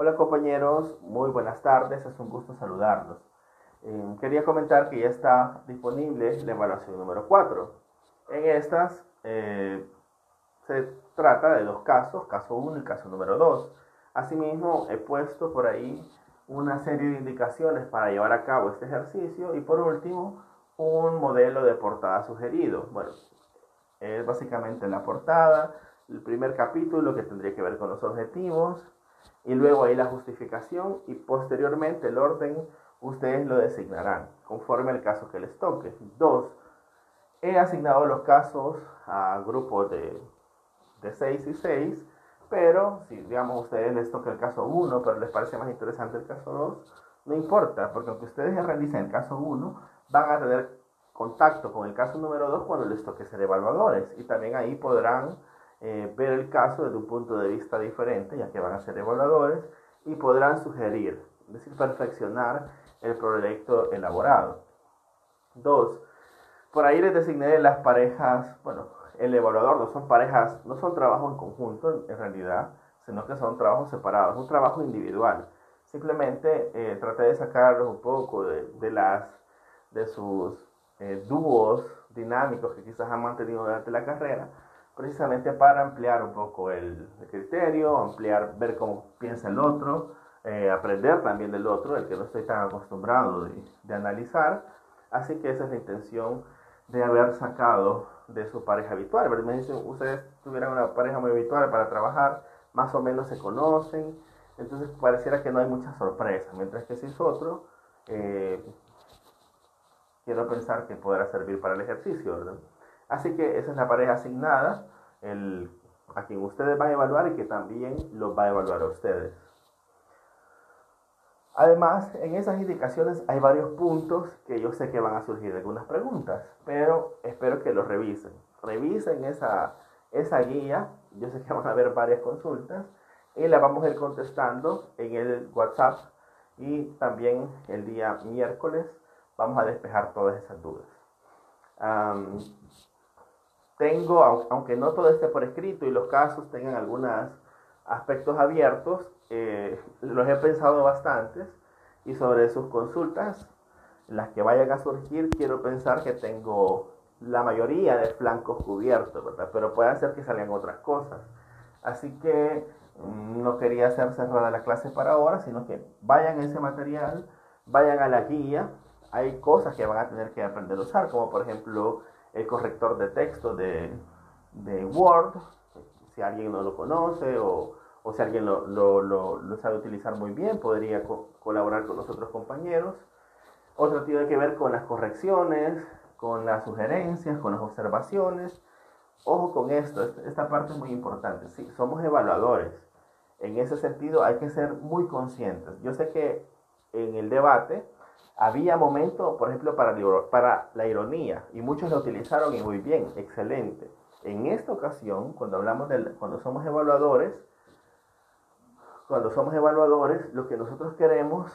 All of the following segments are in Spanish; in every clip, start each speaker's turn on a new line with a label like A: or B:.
A: Hola compañeros, muy buenas tardes, es un gusto saludarlos. Eh, quería comentar que ya está disponible la evaluación número 4. En estas eh, se trata de dos casos, caso 1 y caso número 2. Asimismo, he puesto por ahí una serie de indicaciones para llevar a cabo este ejercicio y por último, un modelo de portada sugerido. Bueno, es básicamente la portada, el primer capítulo que tendría que ver con los objetivos, y luego ahí la justificación y posteriormente el orden ustedes lo designarán conforme al caso que les toque. Dos, he asignado los casos a grupos de, de 6 y 6, pero si digamos ustedes les toca el caso 1, pero les parece más interesante el caso 2, no importa, porque aunque ustedes realicen el caso 1, van a tener contacto con el caso número 2 cuando les toque ser evaluadores y también ahí podrán eh, ver el caso desde un punto de vista diferente, ya que van a ser evaluadores, y podrán sugerir, es decir, perfeccionar el proyecto elaborado. Dos, por ahí les designé las parejas, bueno, el evaluador no son parejas, no son trabajos en conjunto en realidad, sino que son trabajos separados, un trabajo individual. Simplemente eh, traté de sacarlos un poco de, de las, de sus eh, dúos dinámicos que quizás han mantenido durante la carrera precisamente para ampliar un poco el, criterio, ampliar, ver cómo piensa el otro, eh, aprender también del otro, el que no estoy tan acostumbrado de, analizar. Así que esa es la intención de haber sacado de su pareja habitual. Me dicen, ustedes tuvieran una pareja muy habitual para trabajar, más o menos se conocen, entonces pareciera que no hay mucha sorpresa, mientras que si es otro, eh, quiero pensar que podrá servir para el ejercicio, ¿verdad? Así que esa es la pareja asignada, el, a quien ustedes van a evaluar y que también los va a evaluar a ustedes. Además, en esas indicaciones hay varios puntos que yo sé que van a surgir algunas preguntas, pero espero que los revisen. Revisen esa, esa guía, yo sé que van a haber varias consultas y la vamos a ir contestando en el WhatsApp y también el día miércoles vamos a despejar todas esas dudas. Tengo, aunque no todo esté por escrito y los casos tengan algunos aspectos abiertos, eh, los he pensado bastantes y sobre sus consultas, las que vayan a surgir, quiero pensar que tengo la mayoría de flancos cubiertos, ¿verdad? Pero puede ser que salgan otras cosas. Así que mm, no quería hacer cerrada la clase para ahora, sino que vayan a ese material, vayan a la guía. Hay cosas que van a tener que aprender a usar, como por ejemplo el corrector de texto de, de Word, si alguien no lo conoce o, o si alguien lo, lo, sabe utilizar muy bien, podría colaborar con los otros compañeros. Otro tiene que ver con las correcciones, con las sugerencias, con las observaciones. Ojo con esto, esta parte es muy importante. Sí, somos evaluadores. En ese sentido hay que ser muy conscientes. Yo sé que en el debate había momentos, por ejemplo, para, la ironía, y muchos lo utilizaron y muy bien, excelente. En esta ocasión, cuando hablamos de, cuando somos evaluadores, cuando somos evaluadores, lo que nosotros queremos,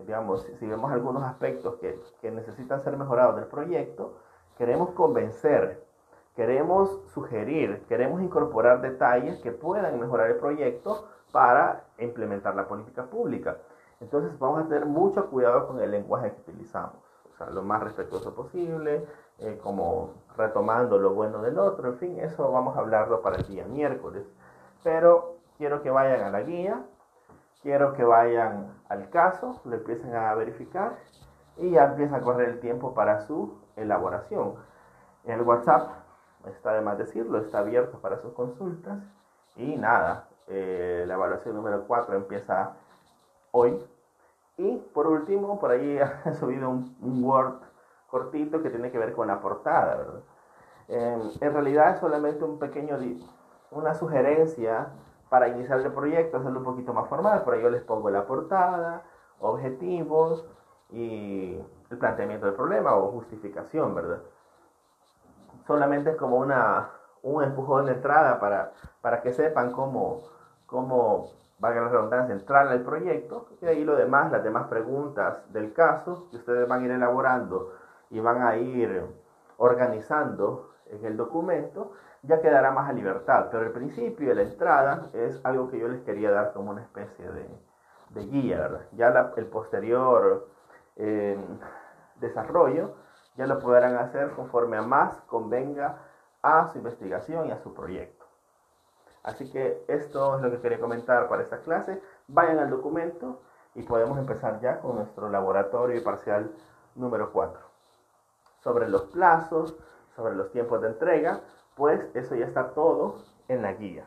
A: digamos, si vemos algunos aspectos que, que necesitan ser mejorados del proyecto, queremos convencer, queremos sugerir, queremos incorporar detalles que puedan mejorar el proyecto para implementar la política pública. Entonces vamos a tener mucho cuidado con el lenguaje que utilizamos, o sea, lo más respetuoso posible, eh, como retomando lo bueno del otro, en fin, eso vamos a hablarlo para el día miércoles. Pero quiero que vayan a la guía, quiero que vayan al caso, lo empiecen a verificar y ya empieza a correr el tiempo para su elaboración. El WhatsApp, está de más decirlo, está abierto para sus consultas y nada, eh, la evaluación número 4 empieza hoy. Y por último, por ahí he subido un, Word cortito que tiene que ver con la portada. Em, en realidad es solamente un pequeño, una sugerencia para iniciar el proyecto, hacerlo un poquito más formal. Por ahí yo les pongo la portada, objetivos y el planteamiento del problema o justificación, ¿verdad? Solamente es como una, un empujón de entrada para, para que sepan cómo, cómo valga la redundancia, entrar al proyecto, y ahí lo demás, las demás preguntas del caso, que ustedes van a ir elaborando y van a ir organizando en el documento, ya quedará más a libertad. Pero el principio de la entrada es algo que yo les quería dar como una especie de, guía, ¿verdad? Ya el posterior eh, desarrollo ya lo podrán hacer conforme a más convenga a su investigación y a su proyecto. Así que esto es lo que quería comentar para esta clase. Vayan al documento y podemos empezar ya con nuestro laboratorio y parcial número 4. Sobre los plazos, sobre los tiempos de entrega, pues eso ya está todo en la guía.